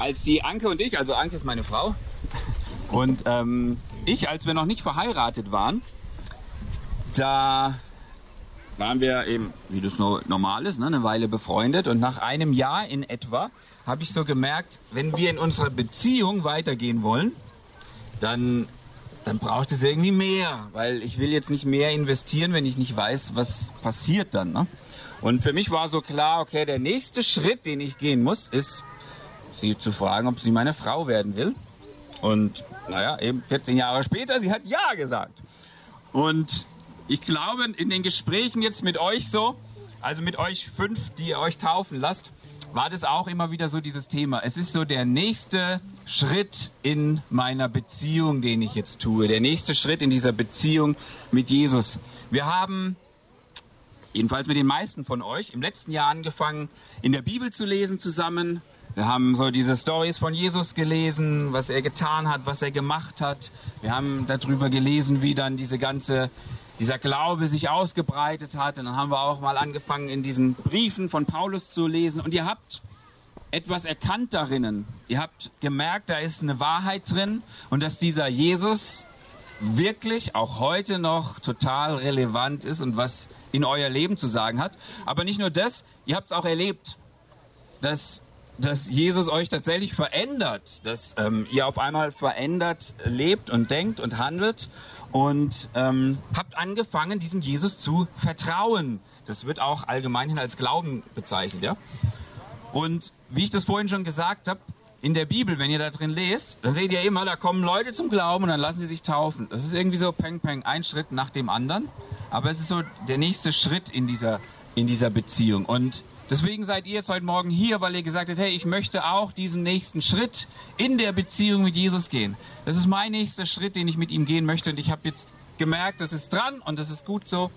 Als die Anke und ich, also Anke ist meine Frau, und ähm, ich, als wir noch nicht verheiratet waren, da waren wir eben, wie das normal ist, ne, eine Weile befreundet. Und nach einem Jahr in etwa habe ich so gemerkt, wenn wir in unserer Beziehung weitergehen wollen, dann, dann braucht es irgendwie mehr, weil ich will jetzt nicht mehr investieren, wenn ich nicht weiß, was passiert dann. Ne? Und für mich war so klar, okay, der nächste Schritt, den ich gehen muss, ist sie zu fragen, ob sie meine Frau werden will. Und naja, eben 14 Jahre später, sie hat Ja gesagt. Und ich glaube, in den Gesprächen jetzt mit euch so, also mit euch fünf, die ihr euch taufen lasst, war das auch immer wieder so dieses Thema. Es ist so der nächste Schritt in meiner Beziehung, den ich jetzt tue. Der nächste Schritt in dieser Beziehung mit Jesus. Wir haben, jedenfalls mit den meisten von euch, im letzten Jahr angefangen, in der Bibel zu lesen zusammen. Wir haben so diese Stories von Jesus gelesen, was er getan hat, was er gemacht hat. Wir haben darüber gelesen, wie dann diese ganze, dieser Glaube sich ausgebreitet hat. Und dann haben wir auch mal angefangen, in diesen Briefen von Paulus zu lesen. Und ihr habt etwas erkannt darinnen. Ihr habt gemerkt, da ist eine Wahrheit drin und dass dieser Jesus wirklich auch heute noch total relevant ist und was in euer Leben zu sagen hat. Aber nicht nur das, ihr habt es auch erlebt, dass dass Jesus euch tatsächlich verändert, dass ähm, ihr auf einmal verändert lebt und denkt und handelt und ähm, habt angefangen, diesem Jesus zu vertrauen. Das wird auch allgemeinhin als Glauben bezeichnet, ja. Und wie ich das vorhin schon gesagt habe, in der Bibel, wenn ihr da drin lest, dann seht ihr immer, da kommen Leute zum Glauben und dann lassen sie sich taufen. Das ist irgendwie so peng peng, ein Schritt nach dem anderen. Aber es ist so der nächste Schritt in dieser, in dieser Beziehung. Und Deswegen seid ihr jetzt heute Morgen hier, weil ihr gesagt habt, hey, ich möchte auch diesen nächsten Schritt in der Beziehung mit Jesus gehen. Das ist mein nächster Schritt, den ich mit ihm gehen möchte. Und ich habe jetzt gemerkt, das ist dran und das ist gut so.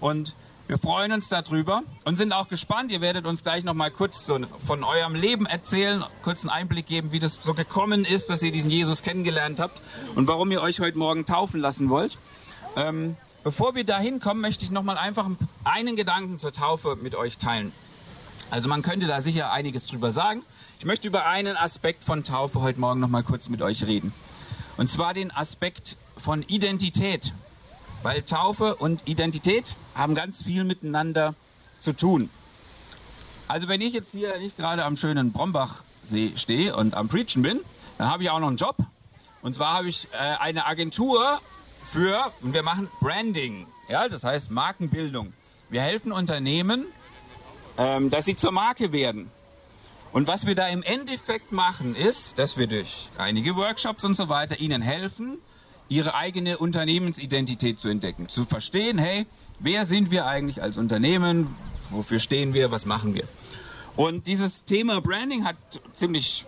Und wir freuen uns darüber und sind auch gespannt. Ihr werdet uns gleich noch mal kurz so von eurem Leben erzählen, kurz einen Einblick geben, wie das so gekommen ist, dass ihr diesen Jesus kennengelernt habt und warum ihr euch heute Morgen taufen lassen wollt. Ähm, bevor wir dahin kommen, möchte ich noch mal einfach einen Gedanken zur Taufe mit euch teilen. Also man könnte da sicher einiges drüber sagen. Ich möchte über einen Aspekt von Taufe heute Morgen noch mal kurz mit euch reden. Und zwar den Aspekt von Identität. Weil Taufe und Identität haben ganz viel miteinander zu tun. Also wenn ich jetzt hier nicht gerade am schönen Brombachsee stehe und am Preachen bin, dann habe ich auch noch einen Job. Und zwar habe ich äh, eine Agentur für, und wir machen Branding. Ja, das heißt Markenbildung. Wir helfen Unternehmen, ähm, dass sie zur Marke werden. Und was wir da im Endeffekt machen, ist, dass wir durch einige Workshops und so weiter ihnen helfen, ihre eigene Unternehmensidentität zu entdecken, zu verstehen, hey, wer sind wir eigentlich als Unternehmen, wofür stehen wir, was machen wir. Und dieses Thema Branding hat ziemlich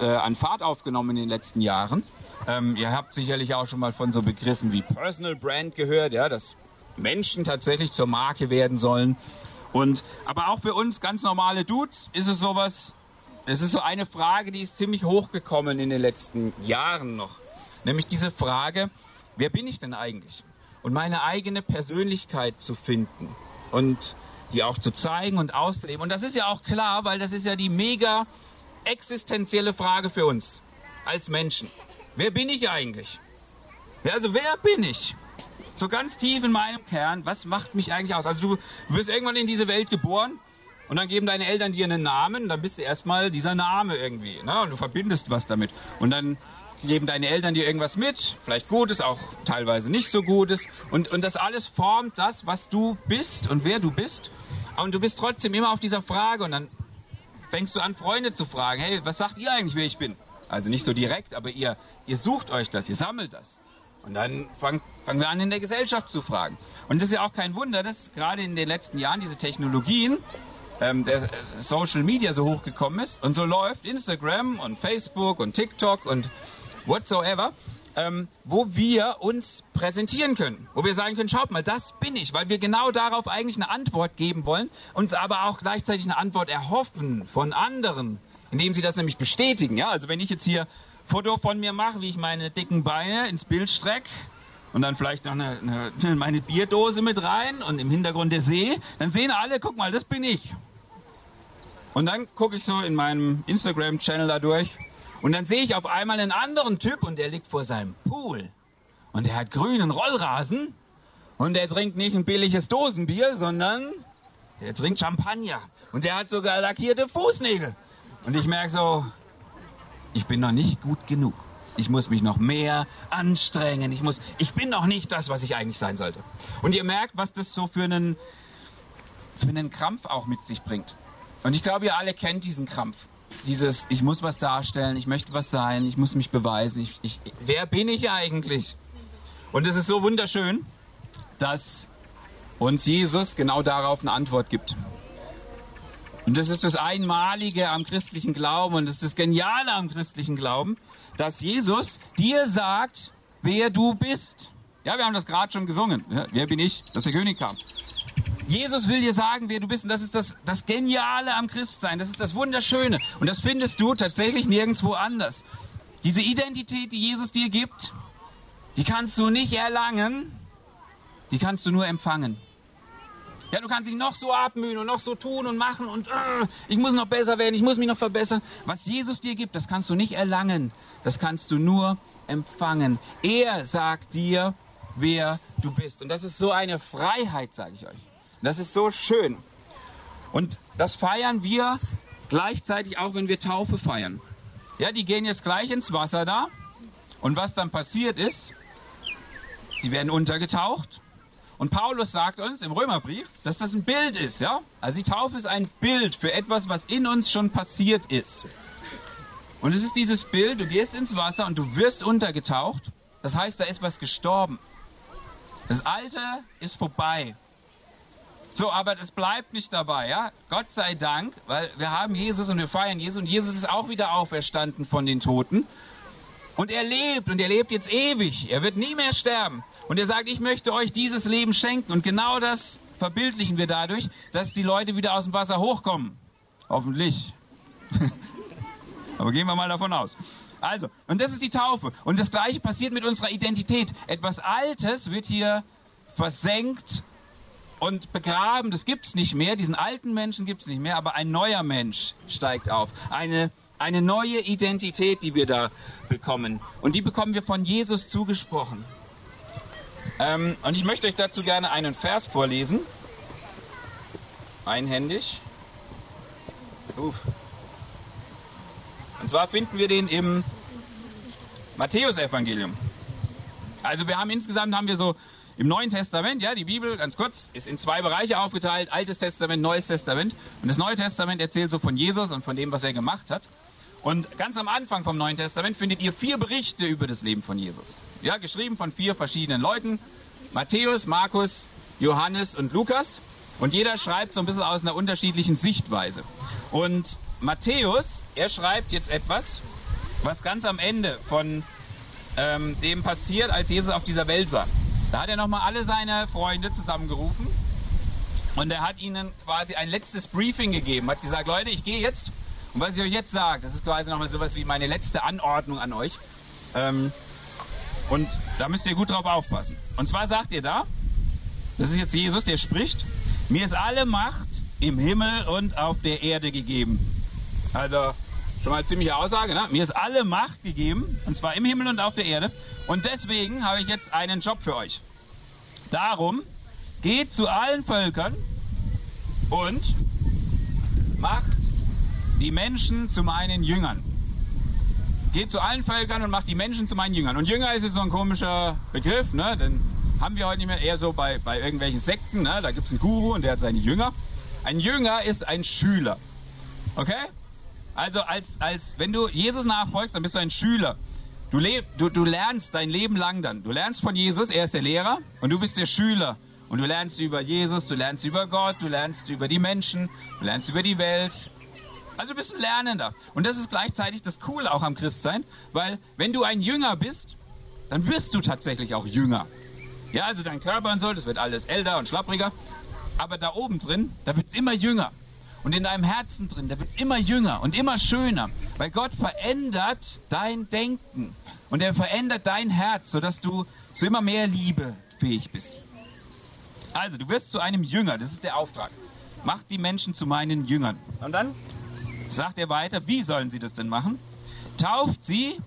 äh, an Fahrt aufgenommen in den letzten Jahren. Ähm, ihr habt sicherlich auch schon mal von so Begriffen wie Personal Brand gehört, ja, dass Menschen tatsächlich zur Marke werden sollen. Und, aber auch für uns ganz normale Dudes ist es sowas, es ist so eine Frage, die ist ziemlich hochgekommen in den letzten Jahren noch. Nämlich diese Frage, wer bin ich denn eigentlich? Und meine eigene Persönlichkeit zu finden und die auch zu zeigen und auszuleben. Und das ist ja auch klar, weil das ist ja die mega existenzielle Frage für uns als Menschen. Wer bin ich eigentlich? Also wer bin ich? So ganz tief in meinem Kern, was macht mich eigentlich aus? Also du wirst irgendwann in diese Welt geboren und dann geben deine Eltern dir einen Namen, dann bist du erstmal dieser Name irgendwie, ne? Und du verbindest was damit. Und dann geben deine Eltern dir irgendwas mit, vielleicht Gutes, auch teilweise nicht so Gutes. Und, und das alles formt das, was du bist und wer du bist. Und du bist trotzdem immer auf dieser Frage und dann fängst du an, Freunde zu fragen, hey, was sagt ihr eigentlich, wer ich bin? Also nicht so direkt, aber ihr, ihr sucht euch das, ihr sammelt das. Und dann fangen, fangen wir an, in der Gesellschaft zu fragen. Und das ist ja auch kein Wunder, dass gerade in den letzten Jahren diese Technologien, ähm, der Social Media so hochgekommen ist und so läuft Instagram und Facebook und TikTok und whatsoever, ähm, wo wir uns präsentieren können, wo wir sagen können, schaut mal, das bin ich, weil wir genau darauf eigentlich eine Antwort geben wollen, uns aber auch gleichzeitig eine Antwort erhoffen von anderen, indem sie das nämlich bestätigen. Ja, also wenn ich jetzt hier Foto von mir mache, wie ich meine dicken Beine ins Bild strecke und dann vielleicht noch eine, eine, meine Bierdose mit rein und im Hintergrund der See, dann sehen alle, guck mal, das bin ich. Und dann gucke ich so in meinem Instagram-Channel da durch und dann sehe ich auf einmal einen anderen Typ und der liegt vor seinem Pool. Und der hat grünen Rollrasen und der trinkt nicht ein billiges Dosenbier, sondern der trinkt Champagner. Und der hat sogar lackierte Fußnägel. Und ich merke so, ich bin noch nicht gut genug. Ich muss mich noch mehr anstrengen. Ich muss, ich bin noch nicht das, was ich eigentlich sein sollte. Und ihr merkt, was das so für einen, für einen Krampf auch mit sich bringt. Und ich glaube, ihr alle kennt diesen Krampf. Dieses, ich muss was darstellen, ich möchte was sein, ich muss mich beweisen. Ich, ich, wer bin ich eigentlich? Und es ist so wunderschön, dass uns Jesus genau darauf eine Antwort gibt. Und das ist das Einmalige am christlichen Glauben und das ist das Geniale am christlichen Glauben, dass Jesus dir sagt, wer du bist. Ja, wir haben das gerade schon gesungen. Ja, wer bin ich, dass der König kam? Jesus will dir sagen, wer du bist. Und das ist das, das Geniale am Christsein. Das ist das Wunderschöne. Und das findest du tatsächlich nirgendwo anders. Diese Identität, die Jesus dir gibt, die kannst du nicht erlangen, die kannst du nur empfangen. Ja, du kannst dich noch so abmühen und noch so tun und machen und äh, ich muss noch besser werden, ich muss mich noch verbessern. Was Jesus dir gibt, das kannst du nicht erlangen, das kannst du nur empfangen. Er sagt dir, wer du bist. Und das ist so eine Freiheit, sage ich euch. Das ist so schön. Und das feiern wir gleichzeitig auch, wenn wir Taufe feiern. Ja, die gehen jetzt gleich ins Wasser da. Und was dann passiert ist, sie werden untergetaucht und Paulus sagt uns im Römerbrief, dass das ein Bild ist, ja? Also die Taufe ist ein Bild für etwas, was in uns schon passiert ist. Und es ist dieses Bild, du gehst ins Wasser und du wirst untergetaucht. Das heißt, da ist was gestorben. Das Alte ist vorbei. So, aber das bleibt nicht dabei, ja? Gott sei Dank, weil wir haben Jesus und wir feiern Jesus und Jesus ist auch wieder auferstanden von den Toten. Und er lebt und er lebt jetzt ewig. Er wird nie mehr sterben. Und er sagt, ich möchte euch dieses Leben schenken. Und genau das verbildlichen wir dadurch, dass die Leute wieder aus dem Wasser hochkommen. Hoffentlich. Aber gehen wir mal davon aus. Also, und das ist die Taufe. Und das gleiche passiert mit unserer Identität. Etwas Altes wird hier versenkt und begraben. Das gibt es nicht mehr. Diesen alten Menschen gibt es nicht mehr. Aber ein neuer Mensch steigt auf. Eine, eine neue Identität, die wir da bekommen. Und die bekommen wir von Jesus zugesprochen. Ähm, und ich möchte euch dazu gerne einen Vers vorlesen. Einhändig. Uff. Und zwar finden wir den im Matthäusevangelium. Also wir haben insgesamt haben wir so im Neuen Testament, ja, die Bibel, ganz kurz, ist in zwei Bereiche aufgeteilt, Altes Testament, Neues Testament. Und das Neue Testament erzählt so von Jesus und von dem, was er gemacht hat. Und ganz am Anfang vom Neuen Testament findet ihr vier Berichte über das Leben von Jesus. Ja, geschrieben von vier verschiedenen Leuten. Matthäus, Markus, Johannes und Lukas. Und jeder schreibt so ein bisschen aus einer unterschiedlichen Sichtweise. Und Matthäus, er schreibt jetzt etwas, was ganz am Ende von ähm, dem passiert, als Jesus auf dieser Welt war. Da hat er nochmal alle seine Freunde zusammengerufen und er hat ihnen quasi ein letztes Briefing gegeben, hat gesagt, Leute, ich gehe jetzt und was ich euch jetzt sage, das ist quasi nochmal sowas wie meine letzte Anordnung an euch. Ähm, und da müsst ihr gut drauf aufpassen. Und zwar sagt ihr da, das ist jetzt Jesus, der spricht, mir ist alle Macht im Himmel und auf der Erde gegeben. Also schon mal eine ziemliche Aussage, ne? Mir ist alle Macht gegeben, und zwar im Himmel und auf der Erde. Und deswegen habe ich jetzt einen Job für euch. Darum geht zu allen Völkern und macht die Menschen zu meinen Jüngern geht zu allen Völkern und macht die Menschen zu meinen Jüngern. Und Jünger ist jetzt so ein komischer Begriff, ne? Den haben wir heute nicht mehr eher so bei, bei irgendwelchen Sekten, ne? Da gibt es einen Guru und der hat seine Jünger. Ein Jünger ist ein Schüler. Okay? Also als, als wenn du Jesus nachfolgst, dann bist du ein Schüler. Du, du, du lernst dein Leben lang dann. Du lernst von Jesus, er ist der Lehrer und du bist der Schüler. Und du lernst über Jesus, du lernst über Gott, du lernst über die Menschen, du lernst über die Welt, also bist ein Lernender. Und das ist gleichzeitig das Coole auch am Christsein, weil wenn du ein Jünger bist, dann wirst du tatsächlich auch Jünger. Ja, also dein Körper und so, das wird alles älter und schlappriger. Aber da oben drin, da wird es immer jünger. Und in deinem Herzen drin, da wird es immer jünger und immer schöner. Weil Gott verändert dein Denken. Und er verändert dein Herz, sodass du zu immer mehr Liebe fähig bist. Also, du wirst zu einem Jünger, das ist der Auftrag. Mach die Menschen zu meinen Jüngern. Und dann sagt er weiter, wie sollen sie das denn machen? Tauft sie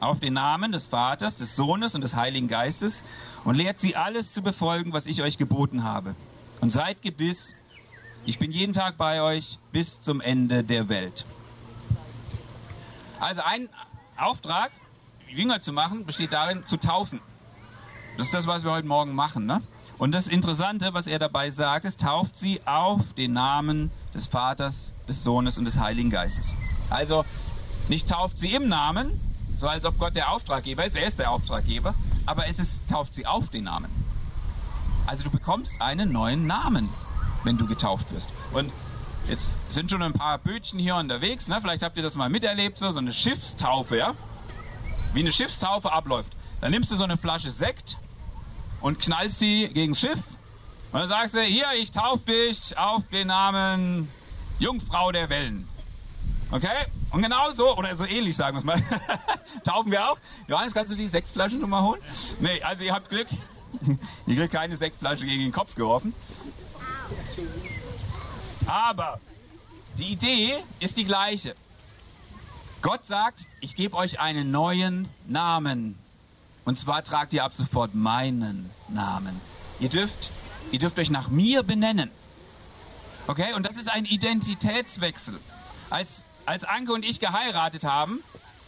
auf den Namen des Vaters, des Sohnes und des Heiligen Geistes und lehrt sie alles zu befolgen, was ich euch geboten habe. Und seid gewiss, ich bin jeden Tag bei euch bis zum Ende der Welt. Also ein Auftrag, Jünger zu machen, besteht darin, zu taufen. Das ist das, was wir heute Morgen machen. Ne? Und das Interessante, was er dabei sagt, ist, tauft sie auf den Namen des Vaters, des Sohnes und des Heiligen Geistes. Also nicht tauft sie im Namen, so als ob Gott der Auftraggeber ist, er ist der Auftraggeber, aber es ist, tauft sie auf den Namen. Also du bekommst einen neuen Namen, wenn du getauft wirst. Und jetzt sind schon ein paar Bötchen hier unterwegs, ne? vielleicht habt ihr das mal miterlebt, so, so eine Schiffstaufe, ja? Wie eine Schiffstaufe abläuft. Dann nimmst du so eine Flasche Sekt und knallst sie gegen das Schiff und dann sagst du, hier, ich taufe dich auf den Namen Jungfrau der Wellen. Okay? Und genau so, oder so ähnlich sagen wir es mal, taufen wir auch. Johannes, kannst du die Sektflasche nochmal holen? Nee, also ihr habt Glück. ihr kriegt keine Sektflasche gegen den Kopf geworfen. Aber die Idee ist die gleiche. Gott sagt, ich gebe euch einen neuen Namen. Und zwar tragt ihr ab sofort meinen Namen. Ihr dürft, ihr dürft euch nach mir benennen. Okay? Und das ist ein Identitätswechsel. Als als Anke und ich geheiratet haben,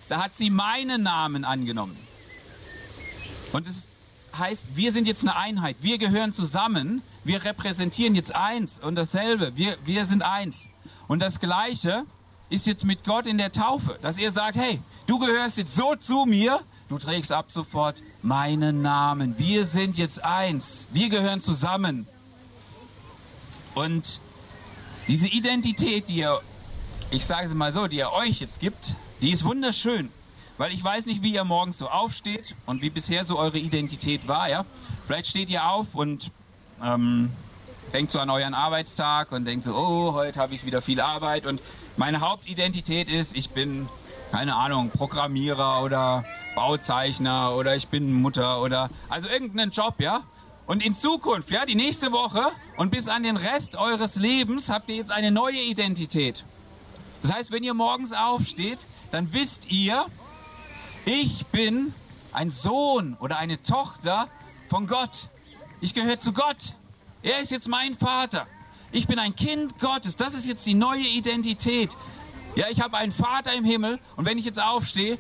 da hat sie meinen Namen angenommen. Und es heißt, wir sind jetzt eine Einheit. Wir gehören zusammen. Wir repräsentieren jetzt eins und dasselbe. Wir, wir sind eins. Und das Gleiche ist jetzt mit Gott in der Taufe, dass er sagt, hey, du gehörst jetzt so zu mir, du trägst ab sofort meinen Namen. Wir sind jetzt eins. Wir gehören zusammen. Und diese Identität, die ihr ich sage es mal so, die er euch jetzt gibt, die ist wunderschön. Weil ich weiß nicht, wie ihr morgens so aufsteht und wie bisher so eure Identität war, ja. Vielleicht steht ihr auf und ähm, denkt so an euren Arbeitstag und denkt so, oh, heute habe ich wieder viel Arbeit und meine Hauptidentität ist, ich bin, keine Ahnung, Programmierer oder Bauzeichner oder ich bin Mutter oder also irgendeinen Job, ja. Und in Zukunft, ja, die nächste Woche und bis an den Rest eures Lebens habt ihr jetzt eine neue Identität. Das heißt, wenn ihr morgens aufsteht, dann wisst ihr, ich bin ein Sohn oder eine Tochter von Gott. Ich gehöre zu Gott. Er ist jetzt mein Vater. Ich bin ein Kind Gottes. Das ist jetzt die neue Identität. Ja, ich habe einen Vater im Himmel und wenn ich jetzt aufstehe,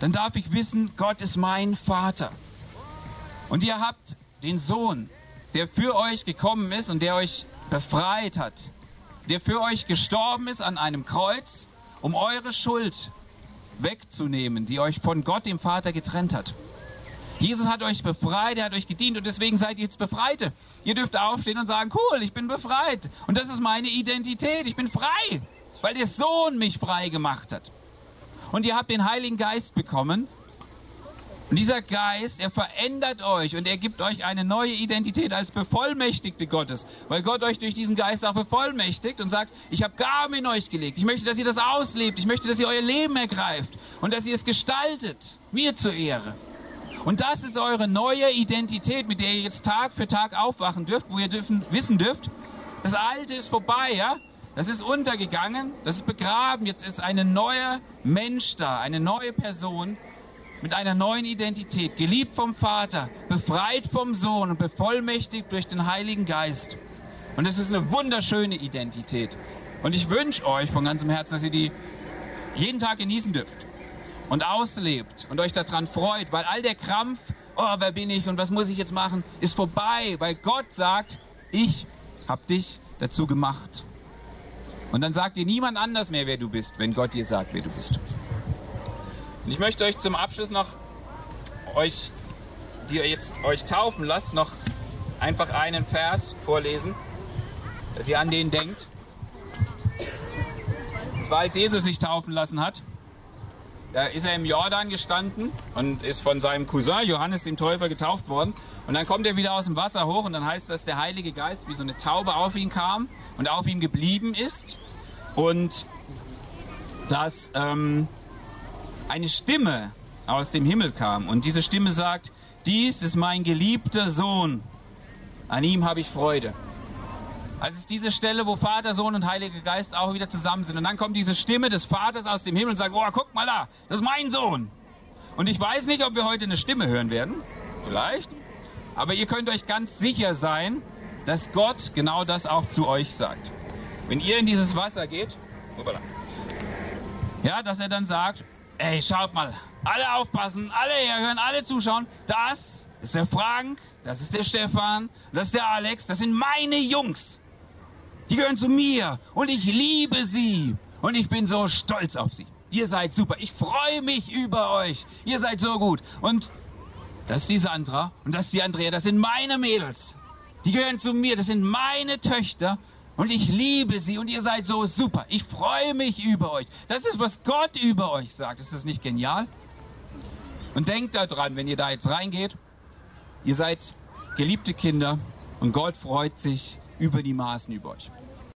dann darf ich wissen, Gott ist mein Vater. Und ihr habt den Sohn, der für euch gekommen ist und der euch befreit hat der für euch gestorben ist an einem Kreuz, um eure Schuld wegzunehmen, die euch von Gott, dem Vater, getrennt hat. Jesus hat euch befreit, er hat euch gedient und deswegen seid ihr jetzt Befreite. Ihr dürft aufstehen und sagen, cool, ich bin befreit. Und das ist meine Identität, ich bin frei, weil der Sohn mich frei gemacht hat. Und ihr habt den Heiligen Geist bekommen und dieser Geist, er verändert euch und er gibt euch eine neue Identität als Bevollmächtigte Gottes, weil Gott euch durch diesen Geist auch bevollmächtigt und sagt, ich habe Gaben in euch gelegt. Ich möchte, dass ihr das auslebt. Ich möchte, dass ihr euer Leben ergreift und dass ihr es gestaltet, mir zur Ehre. Und das ist eure neue Identität, mit der ihr jetzt Tag für Tag aufwachen dürft, wo ihr dürfen, wissen dürft, das Alte ist vorbei, ja? Das ist untergegangen, das ist begraben. Jetzt ist ein neuer Mensch da, eine neue Person, mit einer neuen Identität, geliebt vom Vater, befreit vom Sohn und bevollmächtigt durch den Heiligen Geist. Und es ist eine wunderschöne Identität. Und ich wünsche euch von ganzem Herzen, dass ihr die jeden Tag genießen dürft und auslebt und euch daran freut, weil all der Krampf, oh, wer bin ich und was muss ich jetzt machen, ist vorbei, weil Gott sagt, ich hab dich dazu gemacht. Und dann sagt dir niemand anders mehr, wer du bist, wenn Gott dir sagt, wer du bist. Und ich möchte euch zum Abschluss noch euch, die ihr jetzt euch taufen lasst, noch einfach einen Vers vorlesen, dass ihr an den denkt. Und zwar als Jesus sich taufen lassen hat, da ist er im Jordan gestanden und ist von seinem Cousin Johannes dem Täufer getauft worden. Und dann kommt er wieder aus dem Wasser hoch und dann heißt es, dass der Heilige Geist wie so eine Taube auf ihn kam und auf ihm geblieben ist. Und dass ähm, eine Stimme aus dem Himmel kam. Und diese Stimme sagt, dies ist mein geliebter Sohn, an ihm habe ich Freude. Also es ist diese Stelle, wo Vater, Sohn und Heiliger Geist auch wieder zusammen sind. Und dann kommt diese Stimme des Vaters aus dem Himmel und sagt, oh, guck mal da, das ist mein Sohn. Und ich weiß nicht, ob wir heute eine Stimme hören werden. Vielleicht. Aber ihr könnt euch ganz sicher sein, dass Gott genau das auch zu euch sagt. Wenn ihr in dieses Wasser geht, ja, dass er dann sagt, ey, schaut mal, alle aufpassen, alle herhören, alle zuschauen, das ist der Frank, das ist der Stefan, das ist der Alex, das sind meine Jungs. Die gehören zu mir und ich liebe sie. Und ich bin so stolz auf sie. Ihr seid super, ich freue mich über euch, ihr seid so gut. Und das ist die Sandra und das ist die Andrea, das sind meine Mädels. Die gehören zu mir, das sind meine Töchter und ich liebe sie und ihr seid so super. Ich freue mich über euch. Das ist, was Gott über euch sagt. Ist das nicht genial? Und denkt daran, wenn ihr da jetzt reingeht, ihr seid geliebte Kinder und Gott freut sich über die Maßen über euch.